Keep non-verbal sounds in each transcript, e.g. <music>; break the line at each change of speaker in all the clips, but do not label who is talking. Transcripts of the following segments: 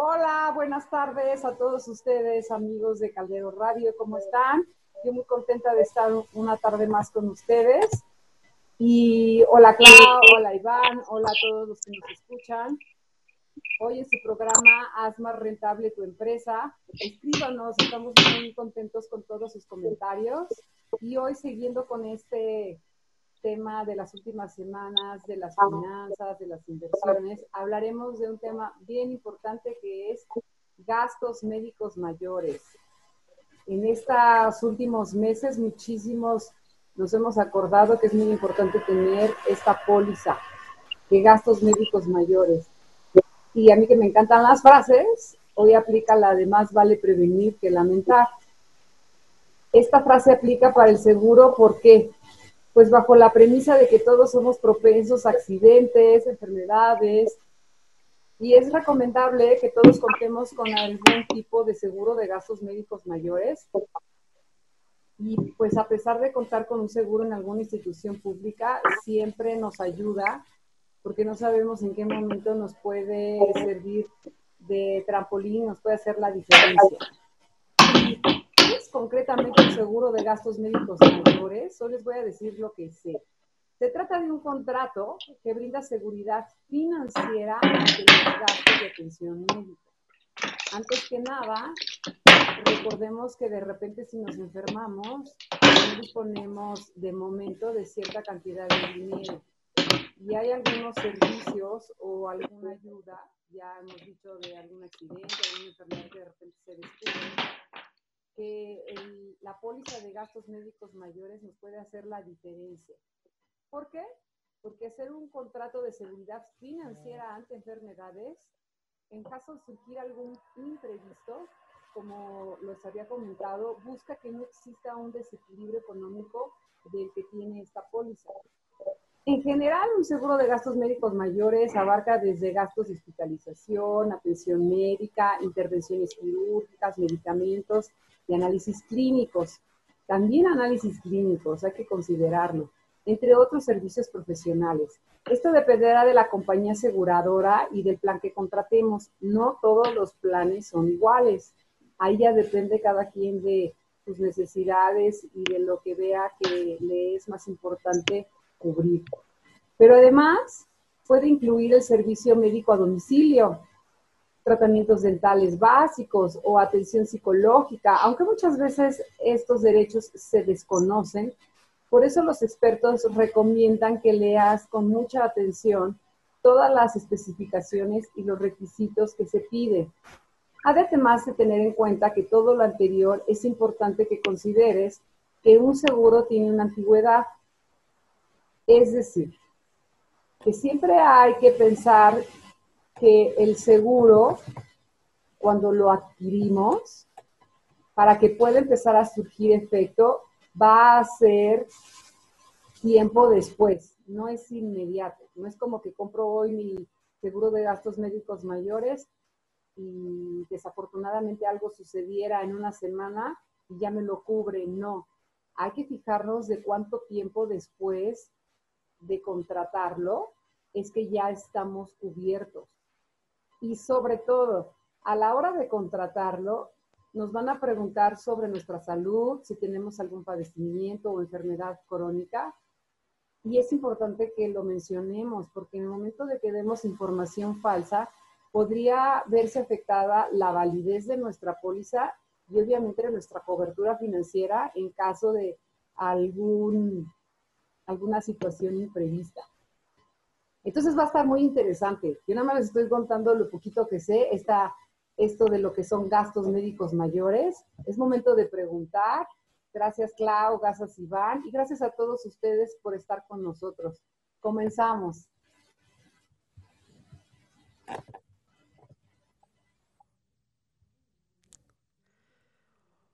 Hola, buenas tardes a todos ustedes, amigos de Caldero Radio, ¿cómo están? Yo muy contenta de estar una tarde más con ustedes. Y hola Clau, hola Iván, hola a todos los que nos escuchan. Hoy en su programa Haz más rentable tu empresa. Escríbanos, estamos muy contentos con todos sus comentarios. Y hoy siguiendo con este tema de las últimas semanas, de las finanzas, de las inversiones, hablaremos de un tema bien importante que es gastos médicos mayores. En estos últimos meses, muchísimos nos hemos acordado que es muy importante tener esta póliza de gastos médicos mayores. Y a mí que me encantan las frases, hoy aplica la de más vale prevenir que lamentar. Esta frase aplica para el seguro, ¿por qué? Pues bajo la premisa de que todos somos propensos a accidentes, enfermedades, y es recomendable que todos contemos con algún tipo de seguro de gastos médicos mayores. Y pues a pesar de contar con un seguro en alguna institución pública, siempre nos ayuda porque no sabemos en qué momento nos puede servir de trampolín, nos puede hacer la diferencia concretamente un seguro de gastos médicos mayores? Solo les voy a decir lo que sé. Se trata de un contrato que brinda seguridad financiera ante los gastos de atención médica. Antes que nada, recordemos que de repente si nos enfermamos, no disponemos de momento de cierta cantidad de dinero. Y hay algunos servicios o alguna ayuda, ya hemos dicho de algún accidente, alguna enfermedad que de repente se descubre, que la póliza de gastos médicos mayores nos puede hacer la diferencia. ¿Por qué? Porque hacer un contrato de seguridad financiera ante enfermedades, en caso de surgir algún imprevisto, como les había comentado, busca que no exista un desequilibrio económico del que tiene esta póliza. En general, un seguro de gastos médicos mayores abarca desde gastos de hospitalización, atención médica, intervenciones quirúrgicas, medicamentos, y análisis clínicos. También análisis clínicos, hay que considerarlo, entre otros servicios profesionales. Esto dependerá de la compañía aseguradora y del plan que contratemos. No todos los planes son iguales. Ahí ya depende cada quien de sus necesidades y de lo que vea que le es más importante cubrir. Pero además puede incluir el servicio médico a domicilio, tratamientos dentales básicos o atención psicológica, aunque muchas veces estos derechos se desconocen. Por eso los expertos recomiendan que leas con mucha atención todas las especificaciones y los requisitos que se piden. Además de tener en cuenta que todo lo anterior es importante que consideres que un seguro tiene una antigüedad. Es decir, que siempre hay que pensar que el seguro, cuando lo adquirimos, para que pueda empezar a surgir efecto, va a ser tiempo después, no es inmediato. No es como que compro hoy mi seguro de gastos médicos mayores y desafortunadamente algo sucediera en una semana y ya me lo cubre. No, hay que fijarnos de cuánto tiempo después de contratarlo es que ya estamos cubiertos y sobre todo, a la hora de contratarlo, nos van a preguntar sobre nuestra salud, si tenemos algún padecimiento o enfermedad crónica. Y es importante que lo mencionemos, porque en el momento de que demos información falsa, podría verse afectada la validez de nuestra póliza y obviamente nuestra cobertura financiera en caso de algún, alguna situación imprevista. Entonces va a estar muy interesante. Yo nada más les estoy contando lo poquito que sé, esta, esto de lo que son gastos médicos mayores. Es momento de preguntar. Gracias Clau, gracias Iván y gracias a todos ustedes por estar con nosotros. Comenzamos.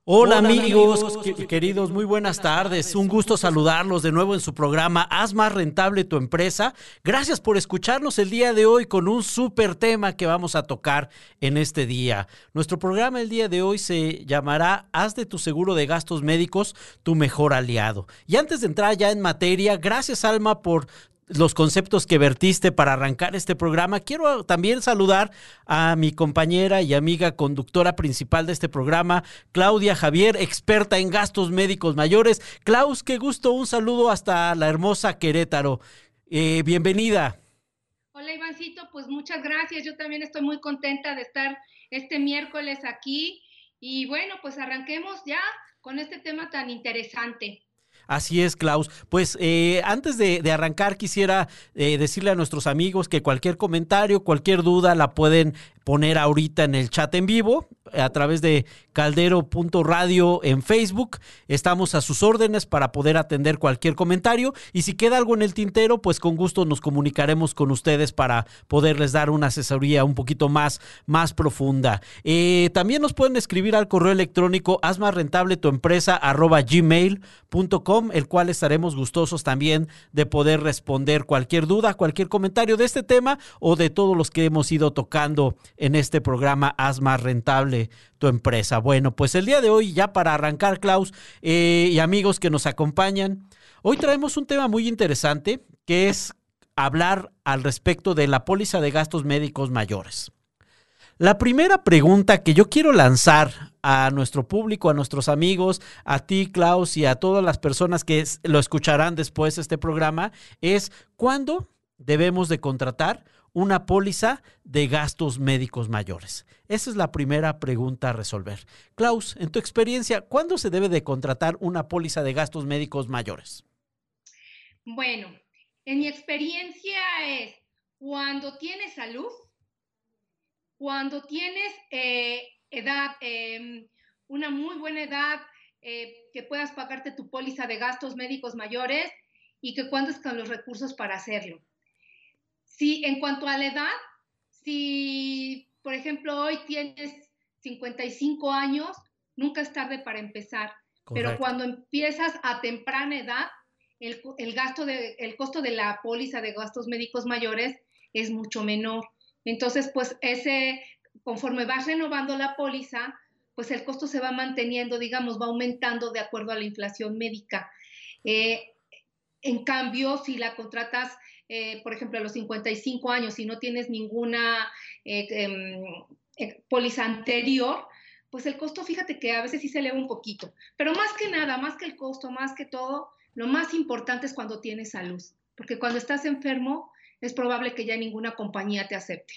Hola, amigos, queridos, muy buenas tardes. Un gusto saludarlos de nuevo en su programa Haz más rentable tu empresa. Gracias por escucharnos el día de hoy con un súper tema que vamos a tocar en este día. Nuestro programa el día de hoy se llamará Haz de tu seguro de gastos médicos tu mejor aliado. Y antes de entrar ya en materia, gracias Alma por los conceptos que vertiste para arrancar este programa. Quiero también saludar a mi compañera y amiga conductora principal de este programa, Claudia Javier, experta en gastos médicos mayores. Klaus, qué gusto, un saludo hasta la hermosa Querétaro. Eh, bienvenida.
Hola Ivancito, pues muchas gracias. Yo también estoy muy contenta de estar este miércoles aquí. Y bueno, pues arranquemos ya con este tema tan interesante.
Así es, Klaus. Pues eh, antes de, arrancar, quisiera eh, decirle a nuestros amigos que cualquier comentario, cualquier duda la pueden poner ahorita en el chat en vivo a través de caldero.radio en Facebook. Estamos a sus órdenes para poder atender cualquier comentario y si queda algo en el tintero, pues con gusto nos comunicaremos con ustedes para poderles dar una asesoría un poquito más, más profunda. Eh, también nos pueden escribir al correo electrónico haz más rentable tu empresa arroba gmail.com, el cual estaremos gustosos también de poder responder cualquier duda, cualquier comentario de este tema o de todos los que hemos ido tocando en este programa Haz más rentable tu empresa. Bueno, pues el día de hoy, ya para arrancar, Klaus eh, y amigos que nos acompañan, hoy traemos un tema muy interesante que es hablar al respecto de la póliza de gastos médicos mayores. La primera pregunta que yo quiero lanzar a nuestro público, a nuestros amigos, a ti, Klaus, y a todas las personas que lo escucharán después de este programa, es ¿cuándo debemos de contratar una póliza de gastos médicos mayores? Esa es la primera pregunta a resolver. Klaus, en tu experiencia, ¿cuándo se debe de contratar una póliza de gastos médicos mayores?
Bueno, en mi experiencia es cuando tienes salud, cuando tienes eh, edad, em, una muy buena edad, eh, que puedas pagarte tu póliza de gastos médicos mayores y que cuentes con los recursos para hacerlo. Si en cuanto a la edad, si por ejemplo hoy tienes 55 años, nunca es tarde para empezar. Pero cuando empiezas a temprana edad, el, gasto de, el costo de la póliza de gastos médicos mayores es mucho menor. Entonces, pues ese, conforme vas renovando la póliza, pues el costo se va manteniendo, digamos, va aumentando de acuerdo a la inflación médica. Eh, en cambio, si la contratas eh, por ejemplo, a los 55 años y no tienes ninguna eh, em, eh, póliza anterior, pues el costo, fíjate que a veces sí se eleva un poquito. Pero más que nada, más que el costo, más que todo, lo más importante es cuando tienes salud, porque cuando estás enfermo es probable que ya ninguna compañía te acepte.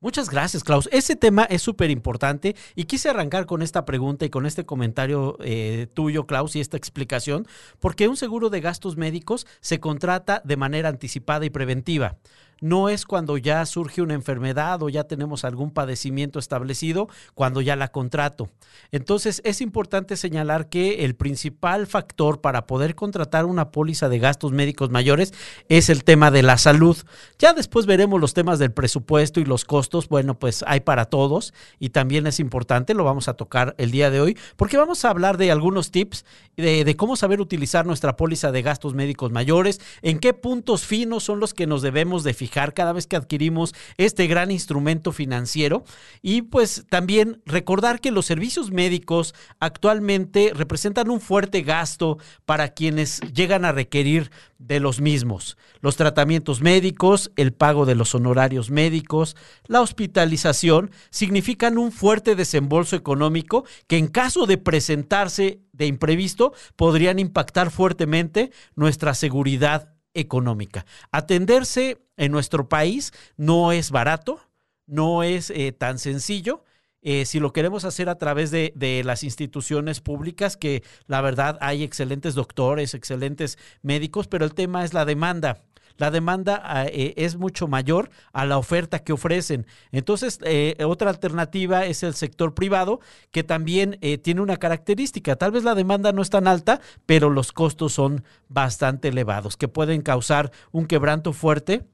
Muchas gracias, Klaus. Ese tema es súper importante y quise arrancar con esta pregunta y con este comentario eh, tuyo, Klaus, y esta explicación, porque un seguro de gastos médicos se contrata de manera anticipada y preventiva no es cuando ya surge una enfermedad o ya tenemos algún padecimiento establecido, cuando ya la contrato. Entonces, es importante señalar que el principal factor para poder contratar una póliza de gastos médicos mayores es el tema de la salud. Ya después veremos los temas del presupuesto y los costos. Bueno, pues hay para todos y también es importante, lo vamos a tocar el día de hoy, porque vamos a hablar de algunos tips de, cómo saber utilizar nuestra póliza de gastos médicos mayores, en qué puntos finos son los que nos debemos de fijar cada vez que adquirimos este gran instrumento financiero y pues también recordar que los servicios médicos actualmente representan un fuerte gasto para quienes llegan a requerir de los mismos. Los tratamientos médicos, el pago de los honorarios médicos, la hospitalización significan un fuerte desembolso económico que en caso de presentarse de imprevisto podrían impactar fuertemente nuestra seguridad económica. Atenderse en nuestro país no es barato, no es eh, tan sencillo. Eh, si lo queremos hacer a través de, de, las instituciones públicas, que la verdad hay excelentes doctores, excelentes médicos, pero el tema es la demanda la demanda ah, eh, es mucho mayor a la oferta que ofrecen. Entonces, eh, otra alternativa es el sector privado, que también eh, tiene una característica. Tal vez la demanda no es tan alta, pero los costos son bastante elevados, que pueden causar un quebranto fuerte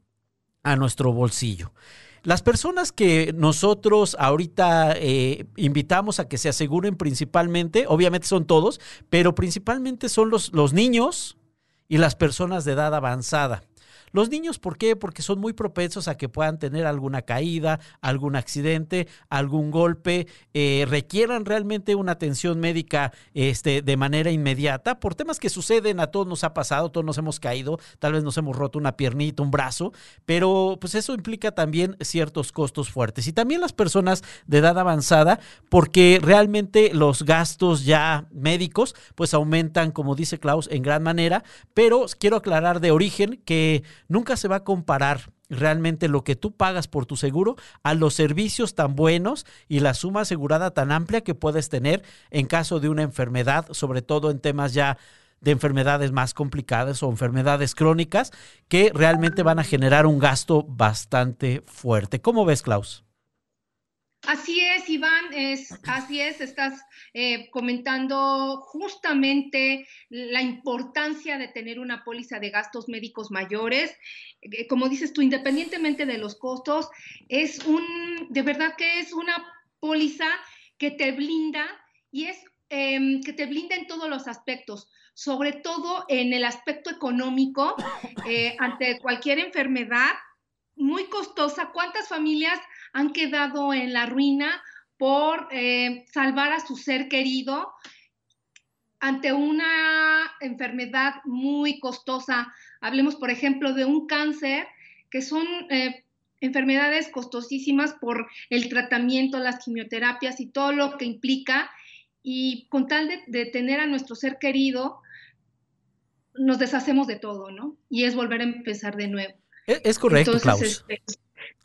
a nuestro bolsillo. Las personas que nosotros ahorita invitamos a que se aseguren principalmente, obviamente son todos, pero principalmente son los, los niños y las personas de edad avanzada. Los niños, ¿por qué? Porque son muy propensos a que puedan tener alguna caída, algún accidente, algún golpe, eh, requieran realmente una atención médica este, de manera inmediata por temas que suceden, a todos nos ha pasado, todos nos hemos caído, tal vez nos hemos roto una piernita, un brazo, pero pues eso implica también ciertos costos fuertes. Y también las personas de edad avanzada, porque realmente los gastos ya médicos pues aumentan, como dice Klaus, en gran manera, pero quiero aclarar de origen que nunca se va a comparar realmente lo que tú pagas por tu seguro a los servicios tan buenos y la suma asegurada tan amplia que puedes tener en caso de una enfermedad, sobre todo en temas ya de enfermedades más complicadas o enfermedades crónicas que realmente van a generar un gasto bastante fuerte. ¿Cómo ves, Klaus?
Así es, Iván, es, así es, estás eh, comentando justamente la importancia de tener una póliza de gastos médicos mayores. Eh, como dices tú, independientemente de los costos, es un, de verdad que es una póliza que te blinda y es em, que te blinda en todos los aspectos, sobre todo en el aspecto económico, eh, ante cualquier enfermedad muy costosa. ¿Cuántas familias han quedado en la ruina por eh, salvar a su ser querido ante una enfermedad muy costosa. Hablemos, por ejemplo, de un cáncer, que son eh, enfermedades costosísimas por el tratamiento, las quimioterapias y todo lo que implica. Y con tal de, tener a nuestro ser querido, nos deshacemos de todo, ¿no? Y es volver a empezar de nuevo.
E, es, correcto, Klaus. Este,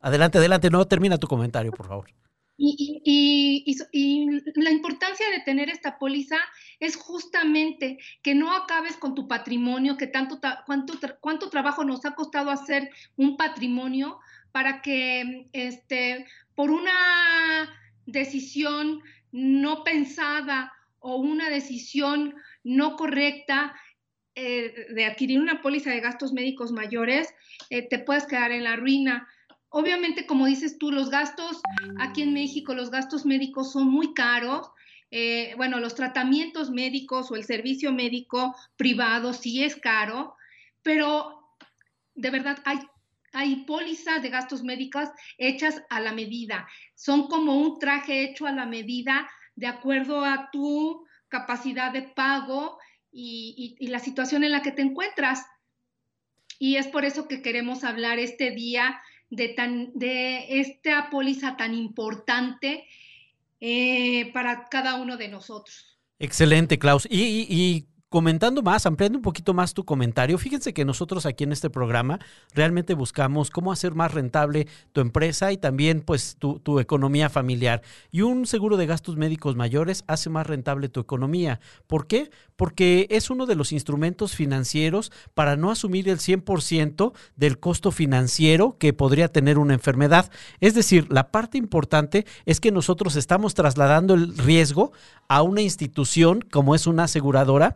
Adelante, adelante, no termina tu comentario, por favor.
Y, la importancia de tener esta póliza es justamente que no acabes con tu patrimonio, que tanto cuánto, cuánto trabajo nos ha costado hacer un patrimonio para que este, por una decisión no pensada o una decisión no correcta eh, de adquirir una póliza de gastos médicos mayores, eh, te puedas quedar en la ruina. Obviamente, como dices tú, los gastos aquí en México, los gastos médicos son muy caros. Eh, bueno, los tratamientos médicos o el servicio médico privado sí es caro, pero de verdad hay, hay pólizas de gastos médicos hechas a la medida. Son como un traje hecho a la medida de acuerdo a tu capacidad de pago y la situación en la que te encuentras. Y es por eso que queremos hablar este día de, tan, de esta póliza tan importante eh, para cada uno de nosotros.
Excelente, Klaus. y comentando más, ampliando un poquito más tu comentario, fíjense que nosotros aquí en este programa realmente buscamos cómo hacer más rentable tu empresa y también pues tu, tu, economía familiar. Y un seguro de gastos médicos mayores hace más rentable tu economía. ¿Por qué? Porque es uno de los instrumentos financieros para no asumir el 100% del costo financiero que podría tener una enfermedad. Es decir, la parte importante es que nosotros estamos trasladando el riesgo a una institución como es una aseguradora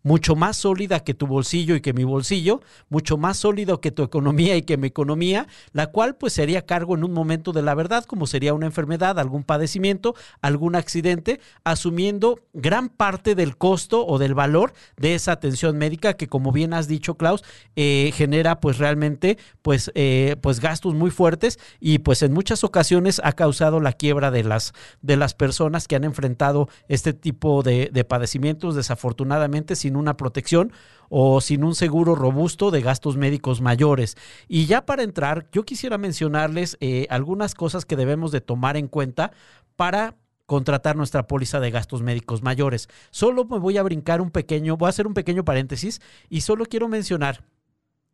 mucho más sólida que tu bolsillo y que mi bolsillo, mucho más sólido que tu economía y que mi economía, la cual pues sería cargo en un momento de la verdad, como sería una enfermedad, algún padecimiento, algún accidente, asumiendo gran parte del costo o del valor de esa atención médica que como bien has dicho Klaus, eh, genera pues realmente pues, eh, pues gastos muy fuertes y pues en muchas ocasiones ha causado la quiebra de las, de las personas que han enfrentado este tipo de, de padecimientos. Desafortunadamente sin una protección o sin un seguro robusto de gastos médicos mayores. Y ya para entrar, yo quisiera mencionarles eh, algunas cosas que debemos de tomar en cuenta para contratar nuestra póliza de gastos médicos mayores. Solo me voy a brincar un pequeño, voy a hacer un pequeño paréntesis y solo quiero mencionar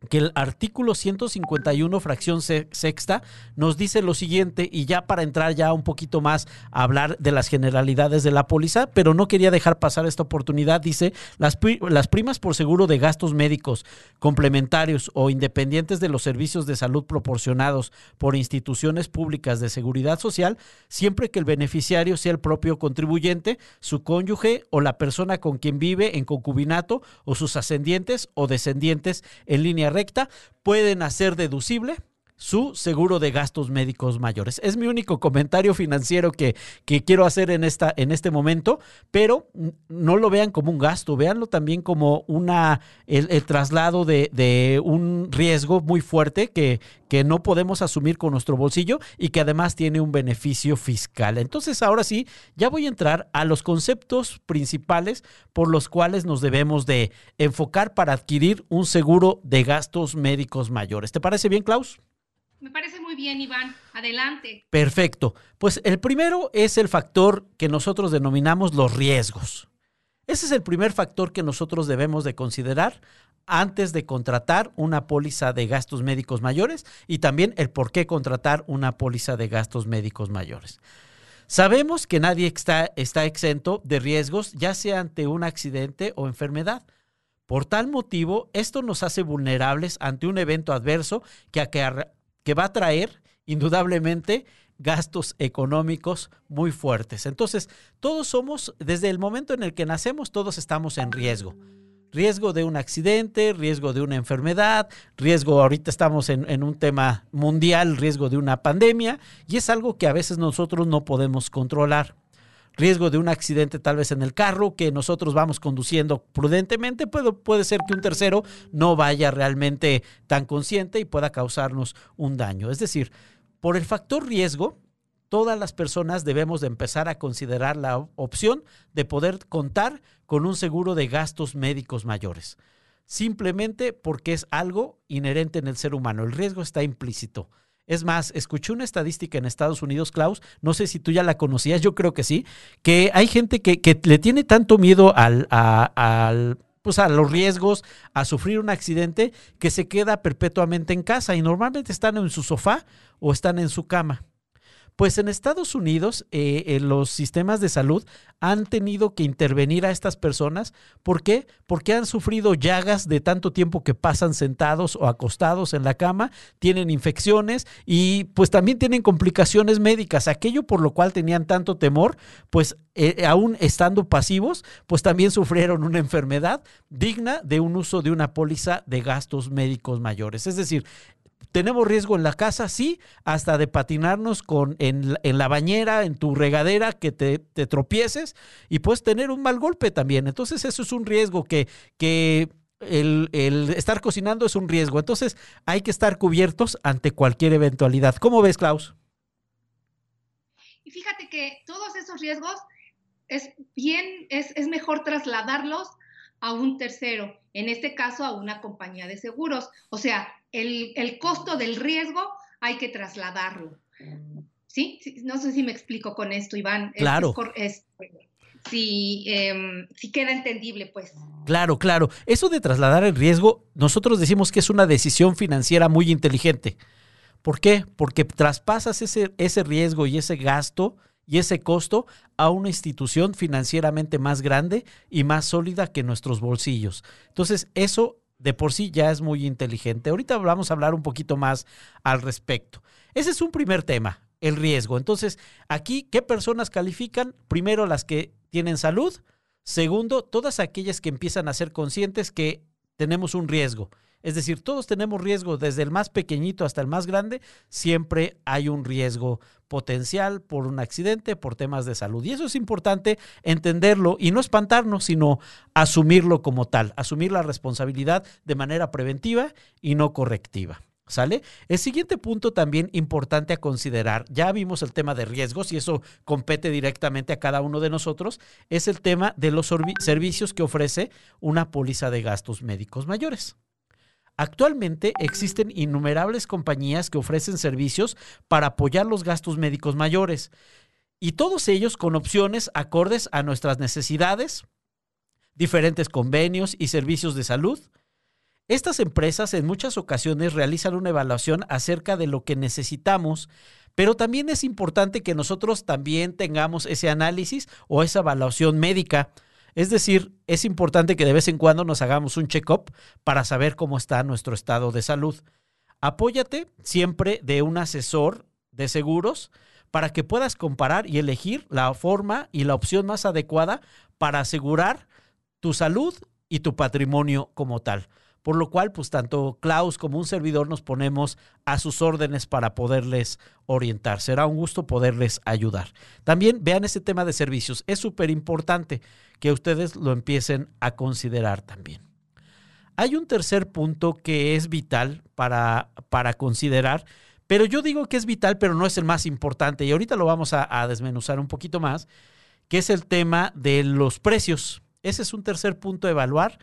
que el artículo 151, fracción sexta, nos dice lo siguiente, y ya para entrar ya un poquito más a hablar de las generalidades de la póliza, pero no quería dejar pasar esta oportunidad, dice, las, las primas por seguro de gastos médicos complementarios o independientes de los servicios de salud proporcionados por instituciones públicas de seguridad social, siempre que el beneficiario sea el propio contribuyente, su cónyuge o la persona con quien vive en concubinato o sus ascendientes o descendientes en línea recta, pueden hacer deducible su seguro de gastos médicos mayores. Es mi único comentario financiero que, que, quiero hacer en, esta, en este momento, pero no lo vean como un gasto, véanlo también como una, el, el traslado de, de, un riesgo muy fuerte que, que no podemos asumir con nuestro bolsillo y que además tiene un beneficio fiscal. Entonces, ahora sí, ya voy a entrar a los conceptos principales por los cuales nos debemos de enfocar para adquirir un seguro de gastos médicos mayores. ¿Te parece bien, Klaus?
Me parece muy bien, Iván. Adelante.
Perfecto. Pues el primero es el factor que nosotros denominamos los riesgos. Ese es el primer factor que nosotros debemos de considerar antes de contratar una póliza de gastos médicos mayores y también el por qué contratar una póliza de gastos médicos mayores. Sabemos que nadie está, está exento de riesgos, ya sea ante un accidente o enfermedad. Por tal motivo, esto nos hace vulnerables ante un evento adverso que, que va a traer indudablemente gastos económicos muy fuertes. Entonces, todos somos, desde el momento en el que nacemos, todos estamos en riesgo. Riesgo de un accidente, riesgo de una enfermedad, riesgo, ahorita estamos en, en, un tema mundial, riesgo de una pandemia, y es algo que a veces nosotros no podemos controlar. Riesgo de un accidente tal vez en el carro, que nosotros vamos conduciendo prudentemente, puede, puede ser que un tercero no vaya realmente tan consciente y pueda causarnos un daño. Es decir, por el factor riesgo, todas las personas debemos de empezar a considerar la opción de poder contar con un seguro de gastos médicos mayores. Simplemente porque es algo inherente en el ser humano. El riesgo está implícito. Es más, escuché una estadística en Estados Unidos, Klaus, no sé si tú ya la conocías, yo creo que sí, que hay gente que, que le tiene tanto miedo al, a, al pues a los riesgos, a sufrir un accidente, que se queda perpetuamente en casa y normalmente están en su sofá o están en su cama. Pues en Estados Unidos eh, eh, los sistemas de salud han tenido que intervenir a estas personas. ¿Por qué? Porque han sufrido llagas de tanto tiempo que pasan sentados o acostados en la cama, tienen infecciones y pues también tienen complicaciones médicas. Aquello por lo cual tenían tanto temor, pues eh, aún estando pasivos, pues también sufrieron una enfermedad digna de un uso de una póliza de gastos médicos mayores. Es decir, tenemos riesgo en la casa, sí, hasta de patinarnos con, en, la bañera, en tu regadera, que te, te, tropieces y puedes tener un mal golpe también. Entonces eso es un riesgo que, que el, el, estar cocinando es un riesgo. Entonces hay que estar cubiertos ante cualquier eventualidad. ¿Cómo ves, Klaus?
Y fíjate que todos esos riesgos es bien, es, es mejor trasladarlos a un tercero, en este caso a una compañía de seguros. O sea, el, el costo del riesgo hay que trasladarlo. ¿Sí? No sé si me explico con esto, Iván.
Claro.
Es, es, si, eh, si queda entendible, pues.
Claro, claro. Eso de trasladar el riesgo, nosotros decimos que es una decisión financiera muy inteligente. ¿Por qué? Porque traspasas ese, ese riesgo y ese gasto y ese costo a una institución financieramente más grande y más sólida que nuestros bolsillos. Entonces, eso de por sí ya es muy inteligente. Ahorita vamos a hablar un poquito más al respecto. Ese es un primer tema, el riesgo. Entonces, aquí, ¿qué personas califican? Primero, las que tienen salud. Segundo, todas aquellas que empiezan a ser conscientes que tenemos un riesgo. Es decir, todos tenemos riesgo, desde el más pequeñito hasta el más grande, siempre hay un riesgo potencial por un accidente, por temas de salud. Y eso es importante entenderlo y no espantarnos, sino asumirlo como tal, asumir la responsabilidad de manera preventiva y no correctiva. ¿Sale? El siguiente punto también importante a considerar, ya vimos el tema de riesgos y eso compete directamente a cada uno de nosotros, es el tema de los servicios que ofrece una póliza de gastos médicos mayores. Actualmente existen innumerables compañías que ofrecen servicios para apoyar los gastos médicos mayores y todos ellos con opciones acordes a nuestras necesidades, diferentes convenios y servicios de salud. Estas empresas en muchas ocasiones realizan una evaluación acerca de lo que necesitamos, pero también es importante que nosotros también tengamos ese análisis o esa evaluación médica es decir, es importante que de vez en cuando nos hagamos un check-up para saber cómo está nuestro estado de salud. Apóyate siempre de un asesor de seguros para que puedas comparar y elegir la forma y la opción más adecuada para asegurar tu salud y tu patrimonio como tal. por lo cual pues tanto Klaus como un servidor nos ponemos a sus órdenes para poderles orientar. Será un gusto poderles ayudar. También vean ese tema de servicios, es súper importante que ustedes lo empiecen a considerar también. Hay un tercer punto que es vital para, para considerar, pero yo digo que es vital, pero no es el más importante, y ahorita lo vamos a, a desmenuzar un poquito más, que es el tema de los precios. Ese es un tercer punto a evaluar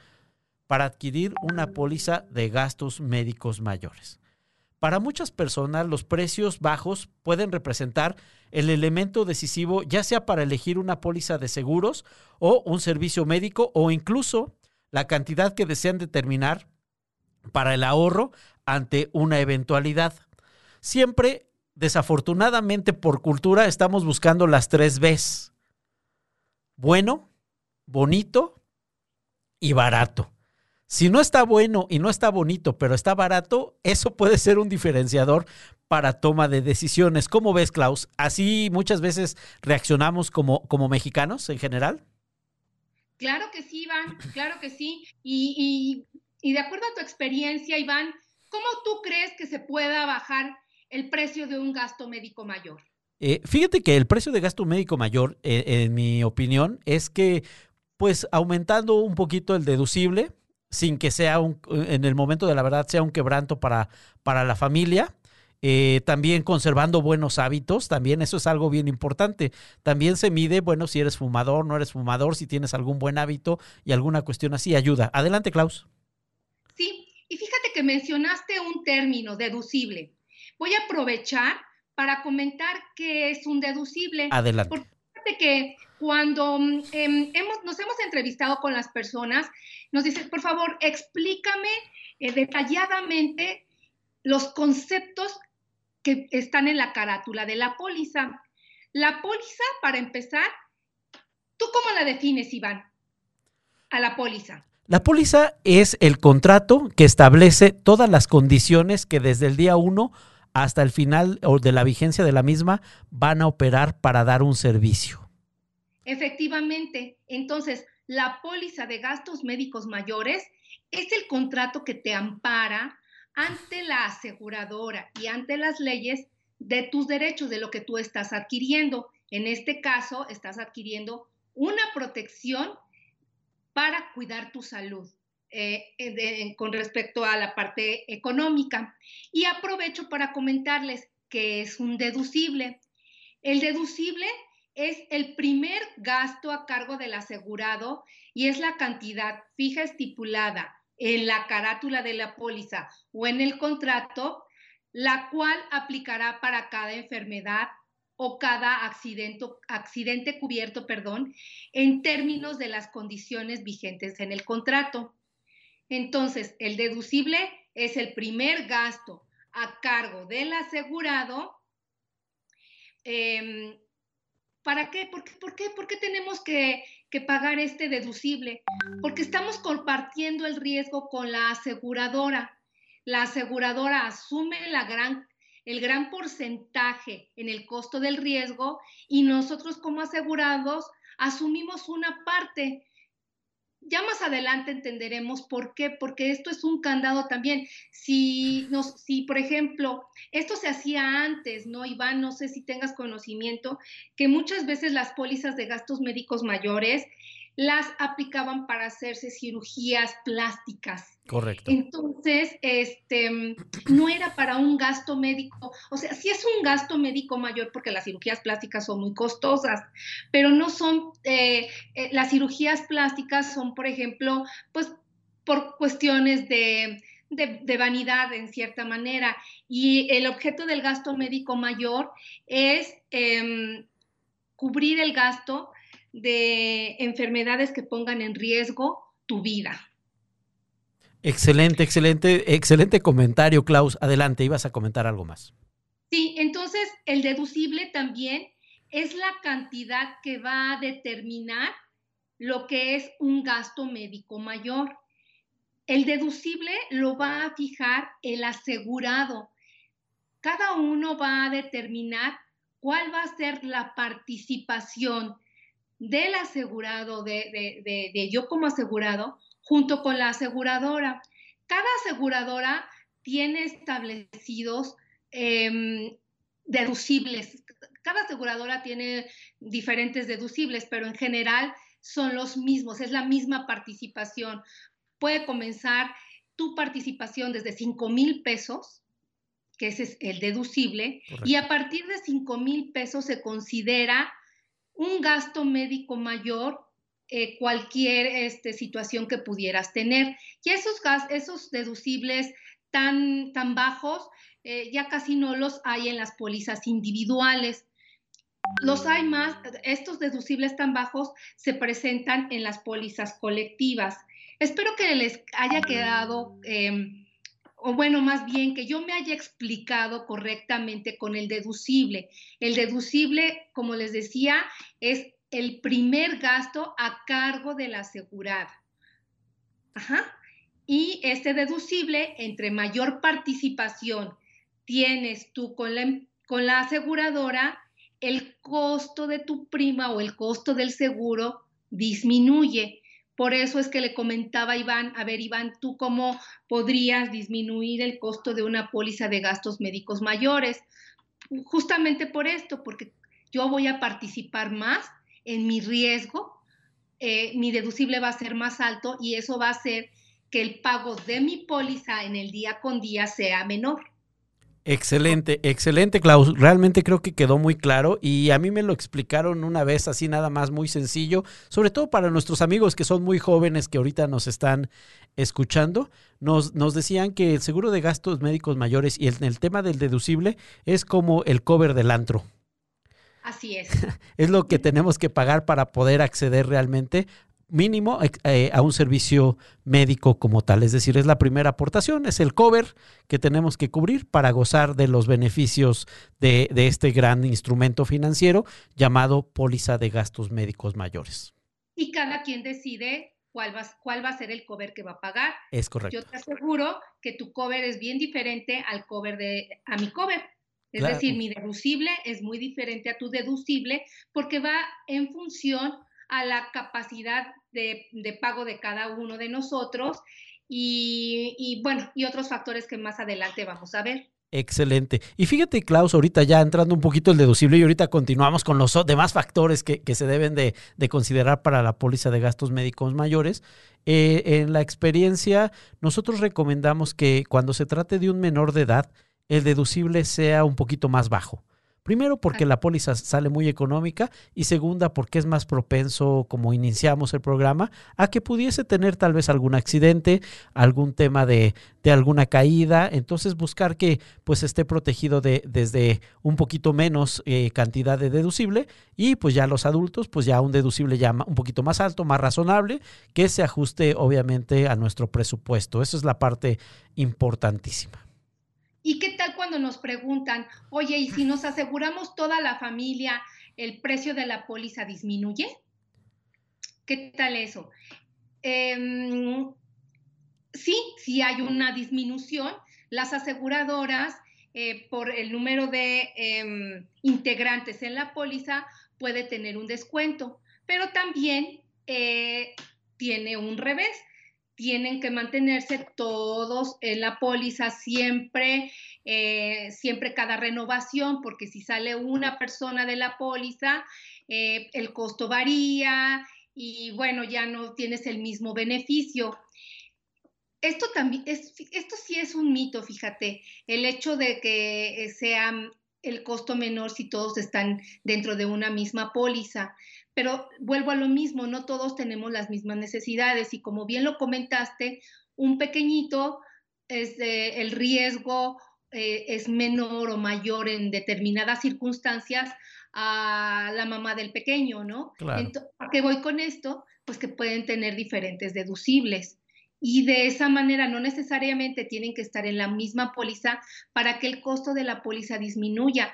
para adquirir una póliza de gastos médicos mayores. Para muchas personas, los precios bajos pueden representar el elemento decisivo, ya sea para elegir una póliza de seguros o un servicio médico o incluso la cantidad que desean determinar para el ahorro ante una eventualidad. Siempre, desafortunadamente por cultura, estamos buscando las tres Bs. Bueno, bonito y barato. Si no está bueno y no está bonito, pero está barato, eso puede ser un diferenciador para toma de decisiones. ¿Cómo ves, Klaus? ¿Así muchas veces reaccionamos como, como mexicanos en general?
Claro que sí, Iván, claro que sí. Y, de acuerdo a tu experiencia, Iván, ¿cómo tú crees que se pueda bajar el precio de un gasto médico mayor?
Eh, fíjate que el precio de gasto médico mayor, eh, en mi opinión, es que, pues, aumentando un poquito el deducible, sin que sea un, en el momento de la verdad sea un quebranto para, para la familia, eh, también conservando buenos hábitos, también eso es algo bien importante. También se mide, bueno, si eres fumador, no eres fumador, si tienes algún buen hábito y alguna cuestión así, ayuda. Adelante, Klaus.
Sí, y fíjate que mencionaste un término, deducible. Voy a aprovechar para comentar qué es un deducible.
Adelante.
Porque fíjate que cuando mm, em, hemos, nos hemos entrevistado con las personas, nos dicen, por favor, explícame eh, detalladamente los conceptos que están en la carátula de la póliza. La póliza, para empezar, ¿tú cómo la defines, Iván? A la póliza.
La póliza es el contrato que establece todas las condiciones que desde el día 1 hasta el final de la vigencia de la misma van a operar para dar un servicio.
Efectivamente, entonces la póliza de gastos médicos mayores es el contrato que te ampara ante la aseguradora y ante las leyes de tus derechos, de lo que tú estás adquiriendo. En este caso, estás adquiriendo una protección para cuidar tu salud eh, con respecto a la parte económica. Y aprovecho para comentarles que es un deducible. El deducible es el primer gasto a cargo del asegurado y es la cantidad fija estipulada en la carátula de la póliza o en el contrato, la cual aplicará para cada enfermedad o cada accidente, accidente cubierto, perdón, en términos de las condiciones vigentes en el contrato. Entonces, el deducible es el primer gasto a cargo del asegurado. Em, ¿Para qué? ¿Por, qué? ¿Por qué tenemos que, pagar este deducible? Porque estamos compartiendo el riesgo con la aseguradora. La aseguradora asume el gran porcentaje en el costo del riesgo y nosotros como asegurados asumimos una parte ya más adelante entenderemos por qué, porque esto es un candado también. Si, nos, si, por ejemplo, esto se hacía antes, ¿no, Iván? No sé si tengas conocimiento, que muchas veces las pólizas de gastos médicos mayores las aplicaban para hacerse cirugías plásticas.
Correcto.
Entonces, este, no era para un gasto médico, o sea, sí es un gasto médico mayor porque las cirugías plásticas son muy costosas, pero no son, eh, eh, las cirugías plásticas son, por ejemplo, pues por cuestiones de, de, vanidad en cierta manera. Y el objeto del gasto médico mayor es em, cubrir el gasto de enfermedades que pongan en riesgo tu vida.
Excelente, excelente, excelente comentario, Klaus. Adelante, ibas a comentar algo más.
Sí, entonces el deducible también es la cantidad que va a determinar lo que es un gasto médico mayor. El deducible lo va a fijar el asegurado. Cada uno va a determinar cuál va a ser la participación del asegurado, de, yo como asegurado, junto con la aseguradora. cada aseguradora tiene establecidos em, deducibles. Cada aseguradora tiene diferentes deducibles, pero en general son los mismos, es la misma participación. Puede comenzar tu participación desde 5 mil pesos, que ese es el deducible, y a partir de 5 mil pesos se considera un gasto médico mayor eh, cualquier este, situación que pudieras tener. Y esos, esos deducibles tan, tan bajos eh, ya casi no los hay en las pólizas individuales. Los hay más, estos deducibles tan bajos se presentan en las pólizas colectivas. Espero que les haya quedado, em, o bueno, más bien que yo me haya explicado correctamente con el deducible. El deducible, como les decía, es el primer gasto a cargo de la asegurada. Ajá. Y este deducible, entre mayor participación tienes tú con la, con la aseguradora, el costo de tu prima o el costo del seguro disminuye. Por eso es que le comentaba a Iván, a ver Iván, ¿tú cómo podrías disminuir el costo de una póliza de gastos médicos mayores? Justamente por esto, porque yo voy a participar más en mi riesgo, eh, mi deducible va a ser más alto y eso va a hacer que el pago de mi póliza en el día con día sea menor.
Excelente, excelente, Klaus. Realmente creo que quedó muy claro y a mí me lo explicaron una vez así nada más muy sencillo, sobre todo para nuestros amigos que son muy jóvenes que ahorita nos están escuchando. Nos, nos decían que el seguro de gastos médicos mayores y el, el tema del deducible es como el cover del antro.
Así es. <laughs>
es lo que tenemos que pagar para poder acceder realmente mínimo eh, a un servicio médico como tal. Es decir, es la primera aportación, es el cover que tenemos que cubrir para gozar de los beneficios de, este gran instrumento financiero llamado póliza de gastos médicos mayores.
Y cada quien decide cuál va, cuál va a ser el cover que va a pagar.
Es correcto.
Yo te aseguro que tu cover es bien diferente al cover de, a mi cover. Es decir, mi deducible es muy diferente a tu deducible porque va en función a la capacidad de, pago de cada uno de nosotros y, bueno, y otros factores que más adelante vamos a ver.
Excelente. Y fíjate, Klaus, ahorita ya entrando un poquito el deducible y ahorita continuamos con los demás factores que, se deben de, considerar para la póliza de gastos médicos mayores. Eh, en la experiencia, nosotros recomendamos que cuando se trate de un menor de edad, el deducible sea un poquito más bajo. Primero porque la póliza sale muy económica y segunda porque es más propenso, como iniciamos el programa, a que pudiese tener tal vez algún accidente, algún tema de, alguna caída. Entonces buscar que pues esté protegido de, desde un poquito menos eh, cantidad de deducible y pues ya los adultos pues ya un deducible ya un poquito más alto, más razonable, que se ajuste obviamente a nuestro presupuesto. Esa es la parte importantísima.
¿Y qué tal cuando nos preguntan, oye, ¿y si nos aseguramos toda la familia, el precio de la póliza disminuye? ¿Qué tal eso? Em, sí, sí hay una disminución. Las aseguradoras, eh, por el número de em, integrantes en la póliza, puede tener un descuento, pero también eh, tiene un revés tienen que mantenerse todos en la póliza siempre, eh, siempre cada renovación, porque si sale una persona de la póliza, eh, el costo varía y bueno, ya no tienes el mismo beneficio. Esto también es, esto sí es un mito, fíjate, el hecho de que sea el costo menor si todos están dentro de una misma póliza. Pero vuelvo a lo mismo, no todos tenemos las mismas necesidades y como bien lo comentaste, un pequeñito es el riesgo eh, es menor o mayor en determinadas circunstancias a la mamá del pequeño, ¿no? ¿A qué voy con esto? Pues que pueden tener diferentes deducibles y de esa manera no necesariamente tienen que estar en la misma póliza para que el costo de la póliza disminuya.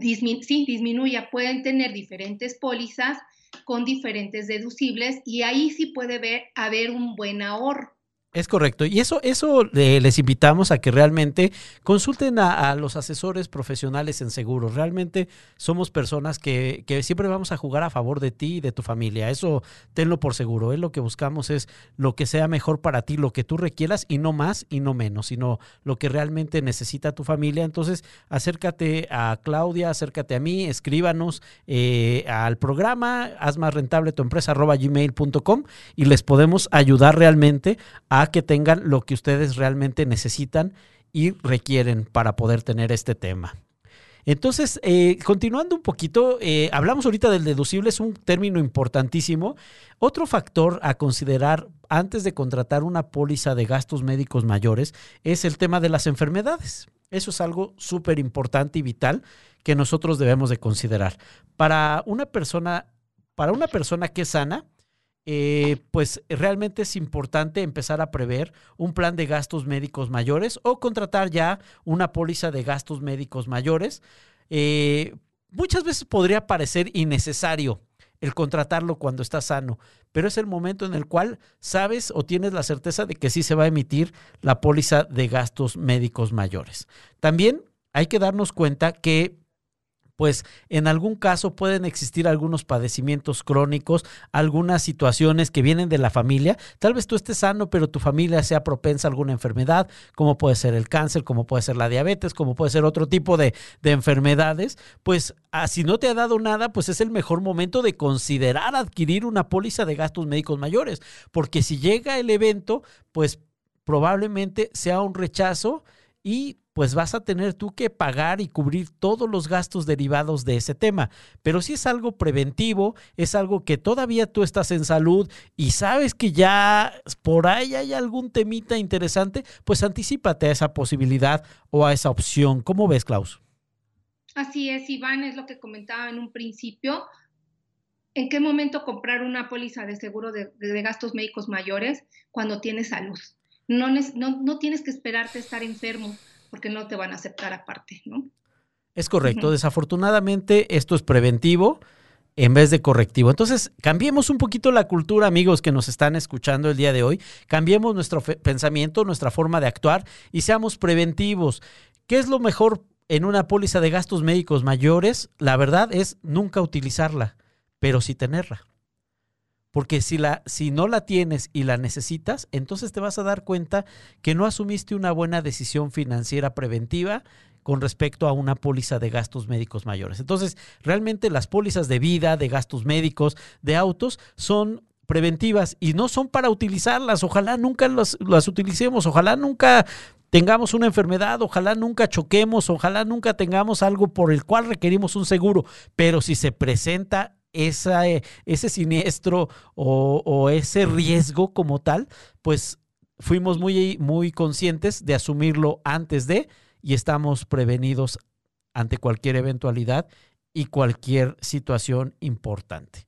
sí, disminuya. Pueden tener diferentes pólizas con diferentes deducibles y ahí sí puede haber un buen ahorro.
Es correcto. Y eso, eso eh, les invitamos a que realmente consulten a, los asesores profesionales en seguros. Realmente somos personas que, que, siempre vamos a jugar a favor de ti y de tu familia. Eso tenlo por seguro. ¿eh? Lo que buscamos es lo que sea mejor para ti, lo que tú requieras y no más y no menos, sino lo que realmente necesita tu familia. Entonces, acércate a Claudia, acércate a mí, escríbanos eh, al programa, haz más rentable tu empresa gmail.com y les podemos ayudar realmente a que tengan lo que ustedes realmente necesitan y requieren para poder tener este tema. Entonces, eh, continuando un poquito, eh, hablamos ahorita del deducible, es un término importantísimo. Otro factor a considerar antes de contratar una póliza de gastos médicos mayores es el tema de las enfermedades. Eso es algo súper importante y vital que nosotros debemos de considerar. Para una persona, para una persona que es sana, eh, pues realmente es importante empezar a prever un plan de gastos médicos mayores o contratar ya una póliza de gastos médicos mayores. Eh, muchas veces podría parecer innecesario el contratarlo cuando está sano, pero es el momento en el cual sabes o tienes la certeza de que sí se va a emitir la póliza de gastos médicos mayores. También hay que darnos cuenta que pues en algún caso pueden existir algunos padecimientos crónicos, algunas situaciones que vienen de la familia. Tal vez tú estés sano, pero tu familia sea propensa a alguna enfermedad, como puede ser el cáncer, como puede ser la diabetes, como puede ser otro tipo de, enfermedades. Pues ah, si no te ha dado nada, pues es el mejor momento de considerar adquirir una póliza de gastos médicos mayores, porque si llega el evento, pues probablemente sea un rechazo y pues vas a tener tú que pagar y cubrir todos los gastos derivados de ese tema. Pero si es algo preventivo, es algo que todavía tú estás en salud y sabes que ya por ahí hay algún temita interesante, pues anticipate a esa posibilidad o a esa opción. ¿Cómo ves, Klaus?
Así es, Iván, es lo que comentaba en un principio. ¿En qué momento comprar una póliza de seguro de, gastos médicos mayores cuando tienes salud? No, no, no tienes que esperarte estar enfermo porque no te van a aceptar aparte, ¿no?
Es correcto. Desafortunadamente, esto es preventivo en vez de correctivo. Entonces, cambiemos un poquito la cultura, amigos que nos están escuchando el día de hoy. Cambiemos nuestro pensamiento, nuestra forma de actuar y seamos preventivos. ¿Qué es lo mejor en una póliza de gastos médicos mayores? La verdad es nunca utilizarla, pero sí tenerla. Porque si, la, si no la tienes y la necesitas, entonces te vas a dar cuenta que no asumiste una buena decisión financiera preventiva con respecto a una póliza de gastos médicos mayores. Entonces, realmente las pólizas de vida, de gastos médicos, de autos, son preventivas y no son para utilizarlas. Ojalá nunca las, las utilicemos, ojalá nunca tengamos una enfermedad, ojalá nunca choquemos, ojalá nunca tengamos algo por el cual requerimos un seguro, pero si se presenta esa, eh, ese siniestro o, ese riesgo como tal, pues fuimos muy, muy conscientes de asumirlo antes de y estamos prevenidos ante cualquier eventualidad y cualquier situación importante.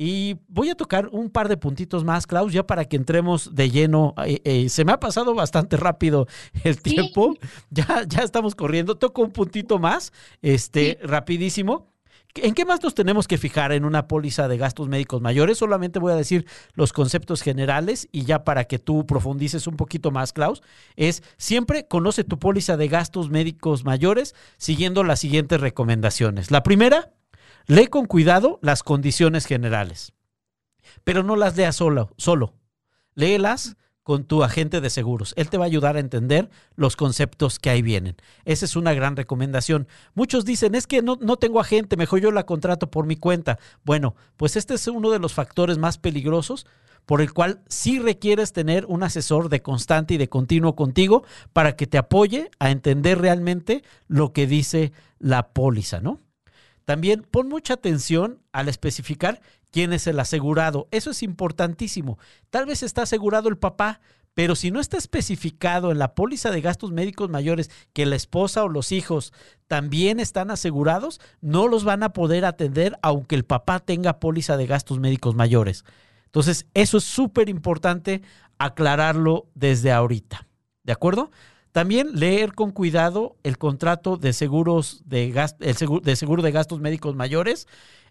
Y voy a tocar un par de puntitos más, Klaus, ya para que entremos de lleno. Eh, eh, se me ha pasado bastante rápido el tiempo. <laughs> Ya, ya estamos corriendo. Toco un puntito más, este, rapidísimo. ¿En qué más nos tenemos que fijar en una póliza de gastos médicos mayores? Solamente voy a decir los conceptos generales y ya para que tú profundices un poquito más, Klaus, es siempre conoce tu póliza de gastos médicos mayores siguiendo las siguientes recomendaciones. La primera, lee con cuidado las condiciones generales, pero no las leas solo, solo. Léelas con tu agente de seguros. Él te va a ayudar a entender los conceptos que ahí vienen. Esa es una gran recomendación. Muchos dicen, es que no, no, tengo agente, mejor yo la contrato por mi cuenta. Bueno, pues este es uno de los factores más peligrosos por el cual sí requieres tener un asesor de constante y de continuo contigo para que te apoye a entender realmente lo que dice la póliza, ¿no? También pon mucha atención al especificar quién es el asegurado. Eso es importantísimo. Tal vez está asegurado el papá, pero si no está especificado en la póliza de gastos médicos mayores que la esposa o los hijos también están asegurados, no los van a poder atender aunque el papá tenga póliza de gastos médicos mayores. Entonces, eso es súper importante aclararlo desde ahorita. ¿De acuerdo? También leer con cuidado el contrato de seguros de, el de seguro de gastos médicos mayores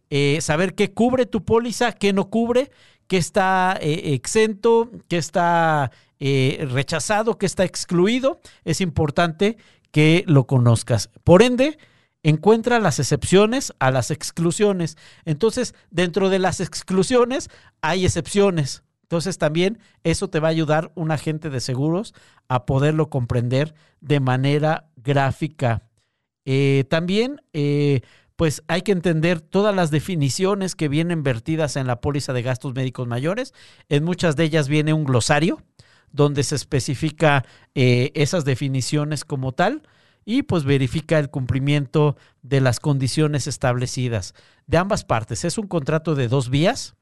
eh, saber qué cubre tu póliza, qué no cubre, qué está eh, exento, qué está eh, rechazado, qué está excluido. Es importante que lo conozcas. Por ende, encuentra las excepciones a las exclusiones. Entonces, dentro de las exclusiones hay excepciones. Entonces también eso te va a ayudar un agente de seguros a poderlo comprender de manera gráfica. También, pues hay que entender todas las definiciones que vienen vertidas en la póliza de gastos médicos mayores. En muchas de ellas viene un glosario donde se especifica eh, esas definiciones como tal y pues verifica el cumplimiento de las condiciones establecidas de ambas partes. Es un contrato de dos vías,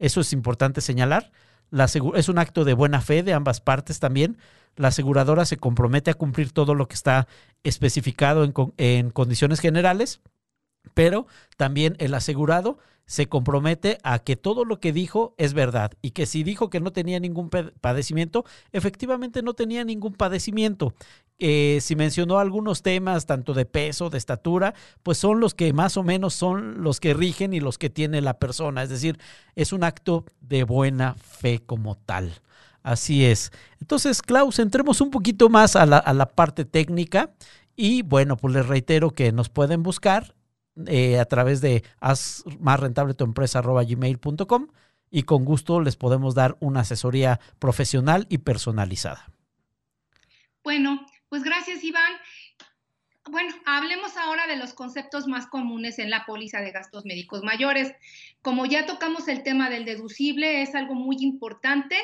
eso es importante señalar. La es un acto de buena fe de ambas partes también. La aseguradora se compromete a cumplir todo lo que está especificado en condiciones generales, pero también el asegurado se compromete a que todo lo que dijo es verdad y que si dijo que no tenía ningún padecimiento, efectivamente no tenía ningún padecimiento. Eh, si mencionó algunos temas, tanto de peso, de estatura, pues son los que más o menos son los que rigen y los que tiene la persona. Es decir, es un acto de buena fe como tal. Así es. Entonces, Klaus, entremos un poquito más a la, a la parte técnica. Y bueno, pues les reitero que nos pueden buscar eh, a través de haz más rentable tu empresa gmail.com y con gusto les podemos dar una asesoría profesional y personalizada.
Bueno, pues gracias Iván. Bueno, hablemos ahora de los conceptos más comunes en la póliza de gastos médicos mayores. Como ya tocamos el tema del deducible, es algo muy importante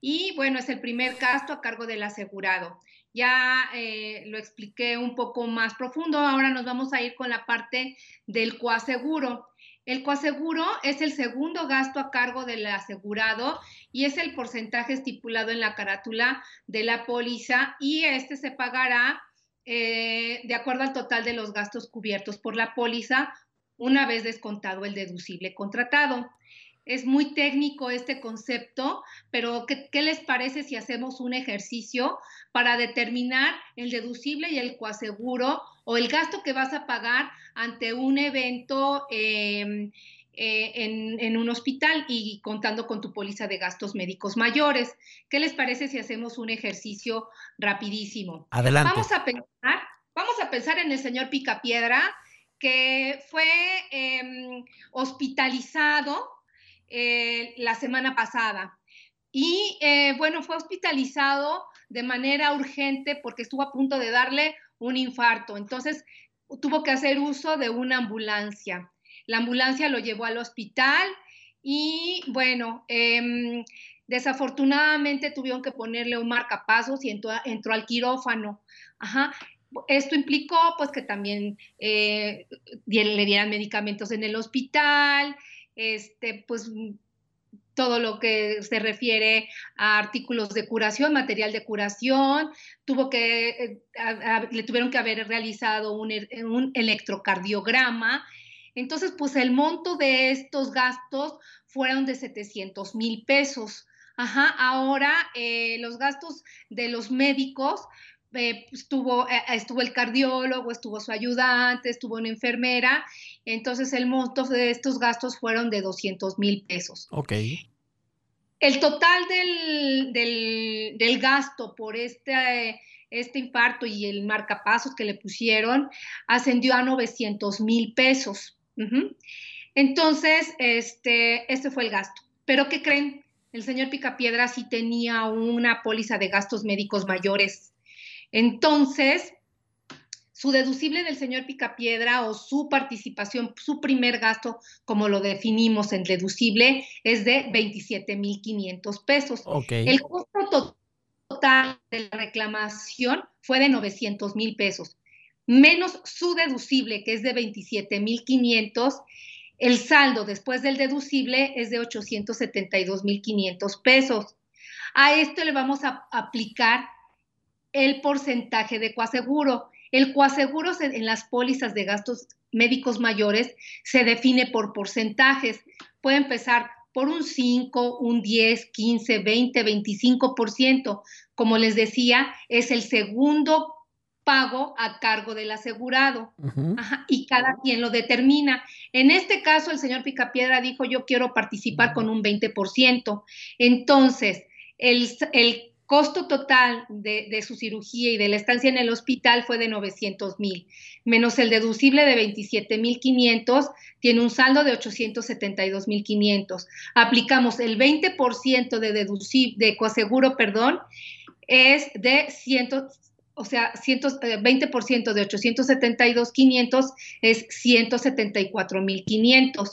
y bueno, es el primer gasto a cargo del asegurado. Ya eh, lo expliqué un poco más profundo, ahora nos vamos a ir con la parte del coaseguro. El coaseguro es el segundo gasto a cargo del asegurado y es el porcentaje estipulado en la carátula de la póliza y este se pagará eh, de acuerdo al total de los gastos cubiertos por la póliza una vez descontado el deducible contratado. Es muy técnico este concepto, pero ¿qué, les parece si hacemos un ejercicio para determinar el deducible y el coaseguro o el gasto que vas a pagar ante un evento em, eh, en, un hospital y contando con tu póliza de gastos médicos mayores? ¿Qué les parece si hacemos un ejercicio rapidísimo?
Adelante.
Vamos a pensar, vamos a pensar en el señor Picapiedra que fue em, hospitalizado eh, la semana pasada. Y eh, bueno, fue hospitalizado de manera urgente porque estuvo a punto de darle un infarto. Entonces tuvo que hacer uso de una ambulancia. La ambulancia lo llevó al hospital y bueno, em, desafortunadamente tuvieron que ponerle un marcapasos y entró, entró al quirófano. Esto implicó pues que también eh, le dieran medicamentos en el hospital, este, pues todo lo que se refiere a artículos de curación, material de curación, tuvo que, eh, le tuvieron que haber realizado un, un, electrocardiograma. Entonces, pues el monto de estos gastos fueron de 700 mil pesos. Ajá, ahora eh, los gastos de los médicos eh, estuvo, eh, estuvo el cardiólogo, estuvo su ayudante, estuvo una enfermera, entonces el monto de estos gastos fueron de 200 mil pesos.
Ok.
El total del, del, gasto por este, este infarto y el marcapasos que le pusieron ascendió a 900 mil pesos. Entonces, este, este fue el gasto. Pero ¿qué creen? El señor Picapiedra sí tenía una póliza de gastos médicos mayores entonces, su deducible del señor Picapiedra o su participación, su primer gasto, como lo definimos en deducible, es de 27.500 pesos. El costo total de la reclamación fue de 900 mil pesos, menos su deducible, que es de 27.500. El saldo después del deducible es de 872.500 pesos. A esto le vamos a aplicar el porcentaje de coaseguro. El coaseguro en las pólizas de gastos médicos mayores se define por porcentajes. Puede empezar por un 5, un 10, 15, 20, 25%. Como les decía, es el segundo pago a cargo del asegurado. y cada quien lo determina. En este caso, el señor Picapiedra dijo, yo quiero participar con un 20%. Entonces, el, el costo total de, su cirugía y de la estancia en el hospital fue de 900 mil, menos el deducible de 27 mil 500, tiene un saldo de 872 mil 500. Aplicamos el 20% de deducible, de coaseguro, perdón, es de 100, o sea, 20% eh, de 872 500 es 174 mil 500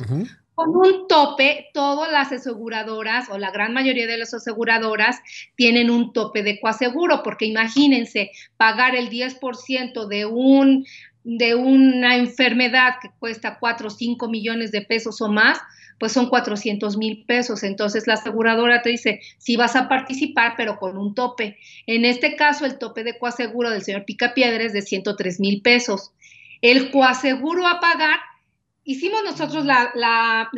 con un tope, todas las aseguradoras o la gran mayoría de las aseguradoras tienen un tope de coaseguro, porque imagínense pagar el 10% de un de una enfermedad que cuesta 4 o 5 millones de pesos o más, pues son 400 mil pesos. Entonces la aseguradora te dice, si vas a participar, pero con un tope. En este caso, el tope de coaseguro del señor Picapiedra es de 103 mil pesos. El coaseguro a pagar hicimos nosotros la, la,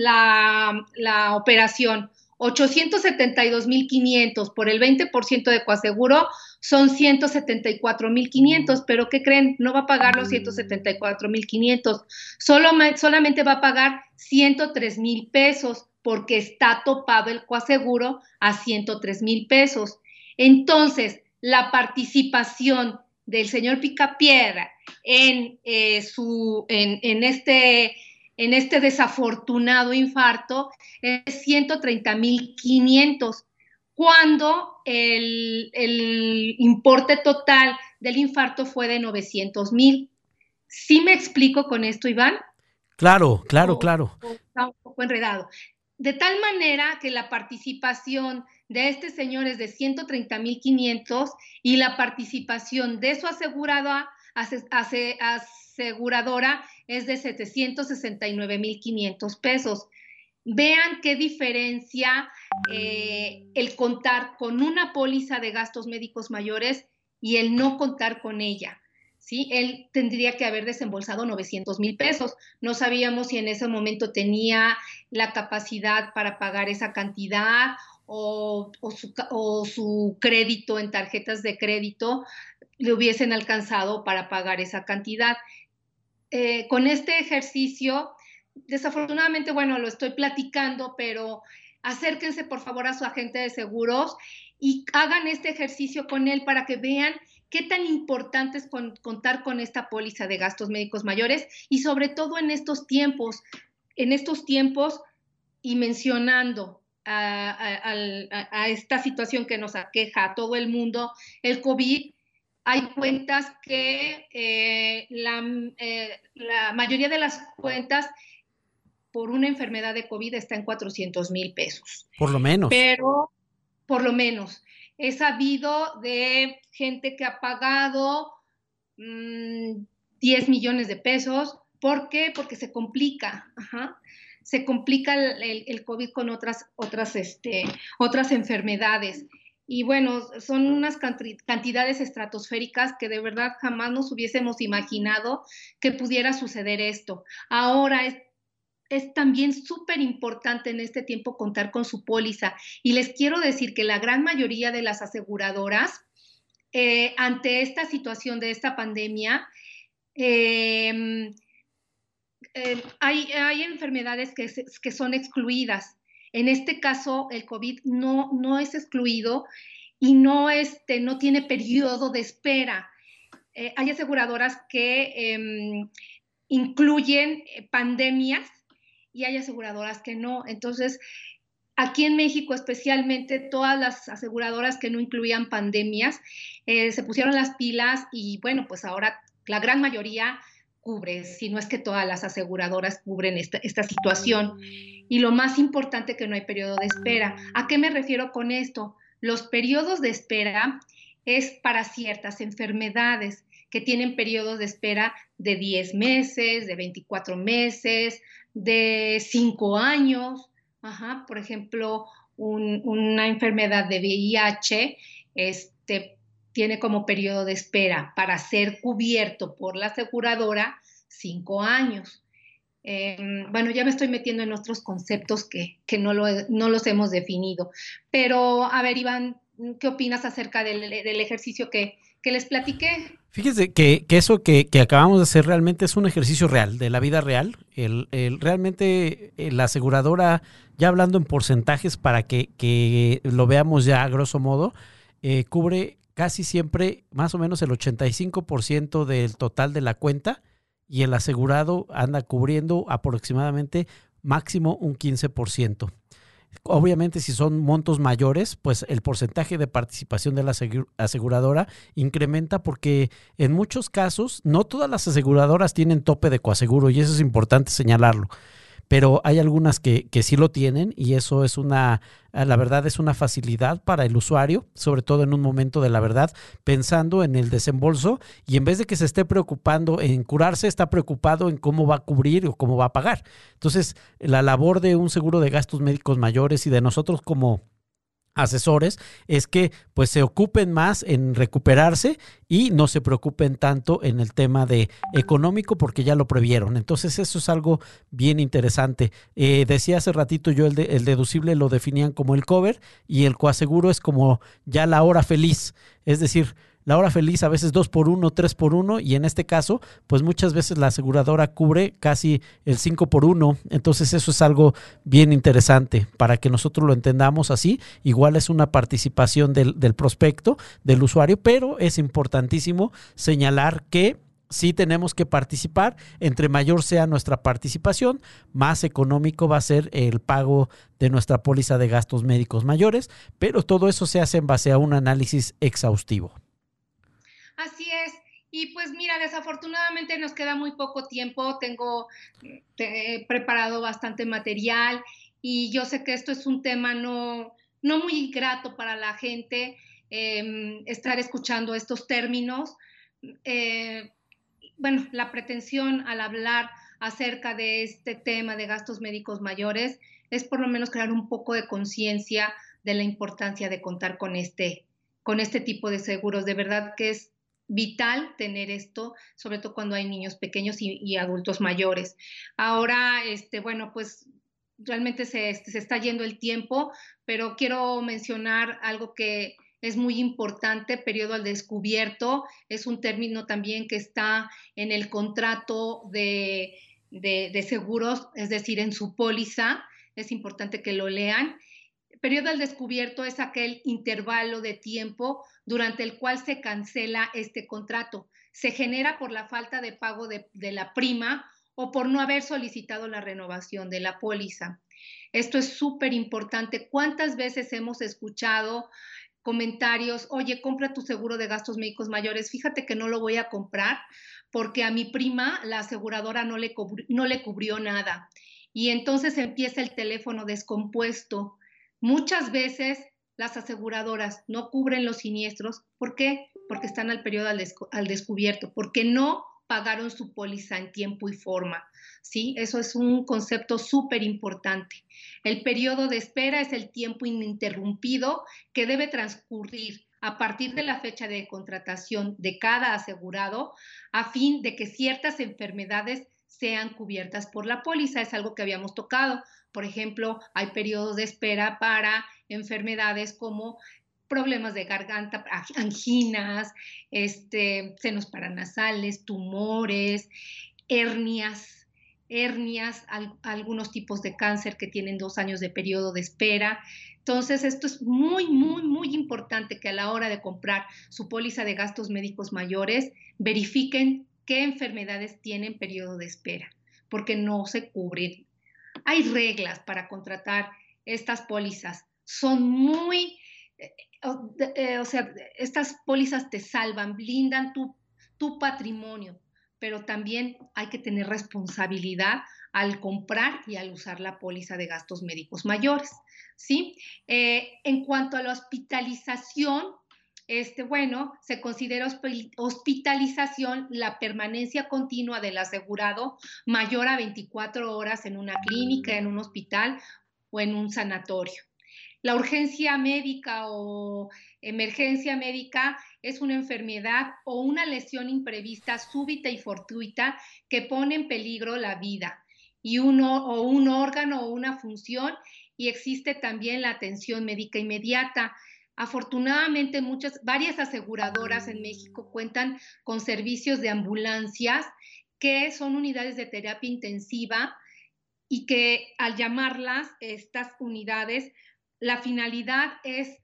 la, operación 872.500 por el 20% de coaseguro son 174.500, pero ¿qué creen? No va a pagar los 174.500, Solo, solamente va a pagar 103,000 pesos porque está topado el coaseguro a 103,000 pesos. Entonces, la participación del señor Picapiedra en, eh, su, en, en este en este desafortunado infarto es 130.500, cuando el, el, importe total del infarto fue de 900.000. ¿Sí me explico con esto, Iván?
Claro, claro, claro.
Está un poco enredado. De tal manera que la participación de este señor es de 130.500 y la participación de su asegurada, es de 769.500 pesos. Vean qué diferencia eh, el contar con una póliza de gastos médicos mayores y el no contar con ella. ¿sí? Él tendría que haber desembolsado 900 mil pesos. No sabíamos si en ese momento tenía la capacidad para pagar esa cantidad o, su, crédito en tarjetas de crédito le hubiesen alcanzado para pagar esa cantidad. Eh, con este ejercicio, desafortunadamente, bueno, lo estoy platicando, pero acérquense por favor a su agente de seguros y hagan este ejercicio con él para que vean qué tan importante es contar con esta póliza de gastos médicos mayores y sobre todo en estos tiempos, en estos tiempos y mencionando a esta situación que nos aqueja a todo el mundo, el COVID, hay cuentas que eh, eh, la, mayoría de las cuentas por una enfermedad de COVID está en 400 mil pesos.
Por lo menos.
Pero, por lo menos. He sabido de gente que ha pagado 10 mm, millones de pesos. ¿Por qué? Porque se complica. Se complica el, el, COVID con otras, otras, este, otras enfermedades. Y bueno, son unas cantidades estratosféricas que de verdad jamás nos hubiésemos imaginado que pudiera suceder esto. Ahora es, es también súper importante en este tiempo contar con su póliza. Y les quiero decir que la gran mayoría de las aseguradoras, eh, ante esta situación de esta pandemia, em, eh, hay, hay, enfermedades que, que son excluidas. En este caso, el COVID no, no es excluido y no, este, no tiene periodo de espera. Eh, hay aseguradoras que em, incluyen eh, pandemias y hay aseguradoras que no. Entonces, aquí en México especialmente, todas las aseguradoras que no incluían pandemias eh, se pusieron las pilas y bueno, pues ahora la gran mayoría cubre, si no es que todas las aseguradoras cubren esta, esta situación. Y lo más importante que no hay periodo de espera. ¿A qué me refiero con esto? Los periodos de espera es para ciertas enfermedades que tienen periodos de espera de 10 meses, de 24 meses, de 5 años. Ajá, por ejemplo, una enfermedad de VIH este, tiene como periodo de espera para ser cubierto por la aseguradora cinco años. Em, bueno, ya me estoy metiendo en otros conceptos que, no, no los hemos definido. Pero, a ver, Iván, ¿qué opinas acerca del, ejercicio que, les platiqué?
Fíjese que, eso que, acabamos de hacer realmente es un ejercicio real, de la vida real. El, realmente eh, la aseguradora, ya hablando en porcentajes para que, lo veamos ya a grosso modo, eh, cubre casi siempre más o menos el 85% del total de la cuenta y el asegurado anda cubriendo aproximadamente máximo un 15%. Obviamente, si son montos mayores, pues el porcentaje de participación de la aseguradora incrementa porque en muchos casos no todas las aseguradoras tienen tope de coaseguro y eso es importante señalarlo pero hay algunas que, que, sí lo tienen y eso es una, la verdad es una facilidad para el usuario, sobre todo en un momento de la verdad, pensando en el desembolso y en vez de que se esté preocupando en curarse, está preocupado en cómo va a cubrir o cómo va a pagar. Entonces, la labor de un seguro de gastos médicos mayores y de nosotros como asesores es que pues se ocupen más en recuperarse y no se preocupen tanto en el tema de económico porque ya lo previeron. Entonces eso es algo bien interesante. Eh, decía hace ratito yo el, el deducible lo definían como el cover y el coaseguro es como ya la hora feliz. Es decir, la hora feliz a veces dos por uno, tres por uno, y en este caso, pues muchas veces la aseguradora cubre casi el cinco por uno. Entonces eso es algo bien interesante para que nosotros lo entendamos así. Igual es una participación del, del prospecto, del usuario, pero es importantísimo señalar que sí tenemos que participar. Entre mayor sea nuestra participación, más económico va a ser el pago de nuestra póliza de gastos médicos mayores, pero todo eso se hace en base a un análisis exhaustivo.
Así es. Y pues mira, desafortunadamente nos queda muy poco tiempo, tengo preparado bastante material y yo sé que esto es un tema no, no muy grato para la gente, em, estar escuchando estos términos. Eh, bueno, la pretensión al hablar acerca de este tema de gastos médicos mayores es por lo menos crear un poco de conciencia de la importancia de contar con este, con este tipo de seguros. De verdad que es vital tener esto, sobre todo cuando hay niños pequeños y, adultos mayores. Ahora, este, bueno, pues realmente se, se, está yendo el tiempo, pero quiero mencionar algo que es muy importante, periodo al descubierto, es un término también que está en el contrato de, de seguros, es decir, en su póliza, es importante que lo lean. Periodo al descubierto es aquel intervalo de tiempo durante el cual se cancela este contrato. Se genera por la falta de pago de, la prima o por no haber solicitado la renovación de la póliza. Esto es súper importante. ¿Cuántas veces hemos escuchado comentarios, oye, compra tu seguro de gastos médicos mayores, fíjate que no lo voy a comprar porque a mi prima la aseguradora no le, no le cubrió nada. Y entonces empieza el teléfono descompuesto, Muchas veces las aseguradoras no cubren los siniestros. ¿Por qué? Porque están al periodo al, descubierto, porque no pagaron su póliza en tiempo y forma. ¿sí? Eso es un concepto súper importante. El periodo de espera es el tiempo ininterrumpido que debe transcurrir a partir de la fecha de contratación de cada asegurado a fin de que ciertas enfermedades sean cubiertas por la póliza. Es algo que habíamos tocado. Por ejemplo, hay periodos de espera para enfermedades como problemas de garganta, anginas, este, senos paranasales, tumores, hernias, hernias, algunos tipos de cáncer que tienen dos años de periodo de espera. Entonces, esto es muy, muy, muy importante que a la hora de comprar su póliza de gastos médicos mayores, verifiquen qué enfermedades tienen periodo de espera, porque no se cubren hay reglas para contratar estas pólizas. Son muy, eh, eh, o sea, estas pólizas te salvan, blindan tu, patrimonio, pero también hay que tener responsabilidad al comprar y al usar la póliza de gastos médicos mayores. ¿sí? Eh, en cuanto a la hospitalización, este, bueno, se considera hospitalización la permanencia continua del asegurado mayor a 24 horas en una clínica, en un hospital o en un sanatorio. La urgencia médica o emergencia médica es una enfermedad o una lesión imprevista, súbita y fortuita que pone en peligro la vida y uno, o un órgano o una función y existe también la atención médica inmediata Afortunadamente, muchas, varias aseguradoras en México cuentan con servicios de ambulancias que son unidades de terapia intensiva y que al llamarlas estas unidades, la finalidad es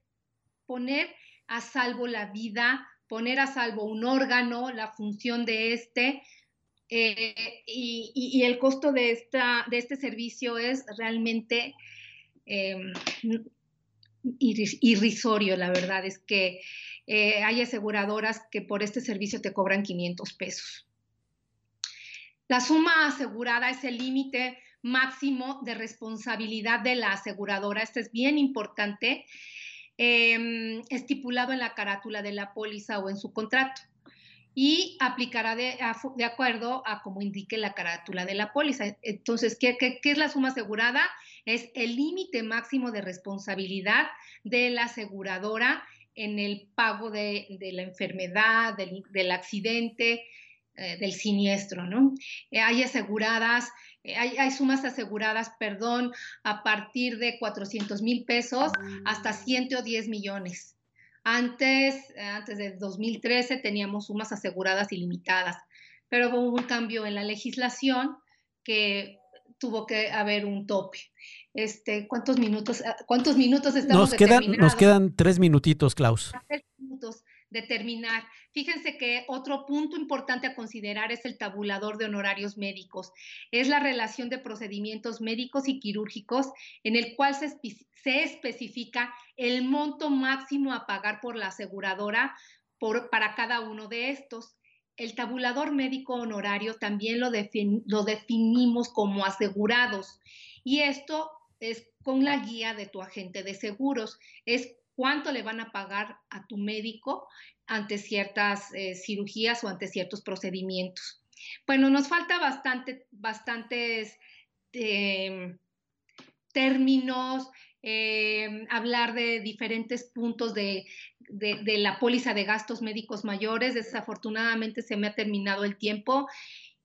poner a salvo la vida, poner a salvo un órgano, la función de este, eh, y, el costo de, esta, de este servicio es realmente em, irrisorio, la verdad es que eh, hay aseguradoras que por este servicio te cobran 500 pesos. La suma asegurada es el límite máximo de responsabilidad de la aseguradora. Esto es bien importante, em, estipulado en la carátula de la póliza o en su contrato y aplicará de, acuerdo a como indique la carátula de la póliza. Entonces, ¿qué, es la suma asegurada? Es el límite máximo de responsabilidad de la aseguradora en el pago de, la enfermedad, del, accidente, eh, del siniestro, ¿no? Eh, hay aseguradas, eh, hay, hay, sumas aseguradas, perdón, a partir de 400 mil pesos hasta 110 millones. Antes, antes de 2013 teníamos sumas aseguradas ilimitadas, pero hubo un cambio en la legislación que tuvo que haber un tope. Este, ¿cuántos minutos, cuántos minutos estamos
nos quedan, nos quedan tres minutitos, Klaus.
Tres determinar. Fíjense que otro punto importante a considerar es el tabulador de honorarios médicos. Es la relación de procedimientos médicos y quirúrgicos en el cual se, especifica el monto máximo a pagar por la aseguradora para cada uno de estos. El tabulador médico honorario también lo, lo definimos como asegurados y esto es con la guía de tu agente de seguros. Es cuánto le van a pagar a tu médico ante ciertas eh, cirugías o ante ciertos procedimientos. Bueno, nos falta bastante, bastantes em, términos, em, hablar de diferentes puntos de, de, la póliza de gastos médicos mayores. Desafortunadamente se me ha terminado el tiempo.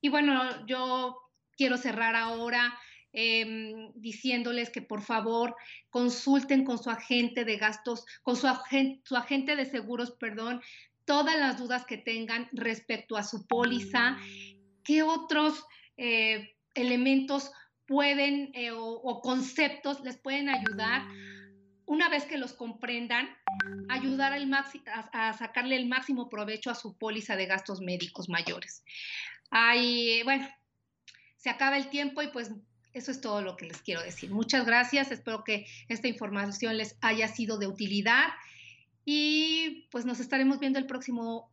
Y bueno, yo quiero cerrar ahora Em, diciéndoles que por favor consulten con su agente de gastos, con su, agente, de seguros, perdón, todas las dudas que tengan respecto a su póliza, qué otros eh, elementos pueden eh, o, conceptos les pueden ayudar una vez que los comprendan, ayudar al a, a, sacarle el máximo provecho a su póliza de gastos médicos mayores. Ay, bueno, se acaba el tiempo y pues eso es todo lo que les quiero decir. Muchas gracias, espero que esta información les haya sido de utilidad y pues nos estaremos viendo el próximo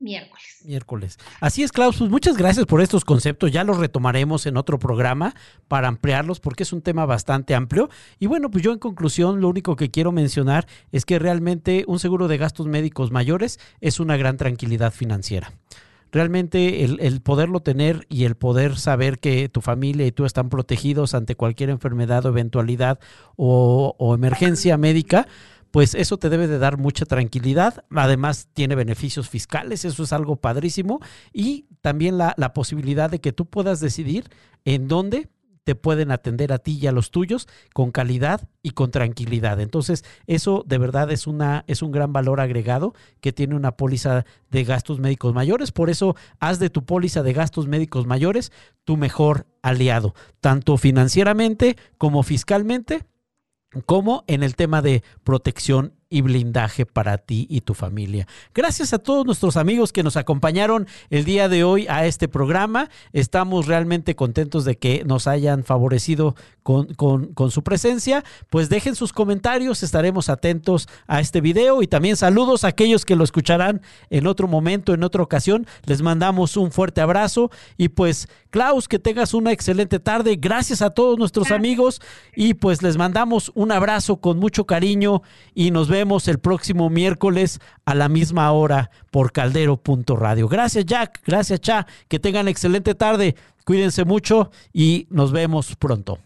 miércoles.
Miércoles. Así es, Klaus. Pues muchas gracias por estos conceptos. Ya los retomaremos en otro programa para ampliarlos porque es un tema bastante amplio. Y bueno, pues yo en conclusión lo único que quiero mencionar es que realmente un seguro de gastos médicos mayores es una gran tranquilidad financiera realmente el, poderlo tener y el poder saber que tu familia y tú están protegidos ante cualquier enfermedad o eventualidad o, emergencia médica, pues eso te debe de dar mucha tranquilidad. Además, tiene beneficios fiscales, eso es algo padrísimo. Y también la, la posibilidad de que tú puedas decidir en dónde te pueden atender a ti y a los tuyos con calidad y con tranquilidad. Entonces, eso de verdad es, una, es un gran valor agregado que tiene una póliza de gastos médicos mayores. Por eso, haz de tu póliza de gastos médicos mayores tu mejor aliado, tanto financieramente como fiscalmente como en el tema de protección y blindaje para ti y tu familia. Gracias a todos nuestros amigos que nos acompañaron el día de hoy a este programa. Estamos realmente contentos de que nos hayan favorecido con, con, su presencia. Pues dejen sus comentarios, estaremos atentos a este video y también saludos a aquellos que lo escucharán en otro momento, en otra ocasión. Les mandamos un fuerte abrazo y pues Klaus, que tengas una excelente tarde. Gracias a todos nuestros amigos y pues les mandamos un abrazo con mucho cariño y nos vemos vemos el próximo miércoles a la misma hora por caldero.radio. Gracias Jack, gracias Cha, que tengan excelente tarde, cuídense mucho y nos vemos pronto.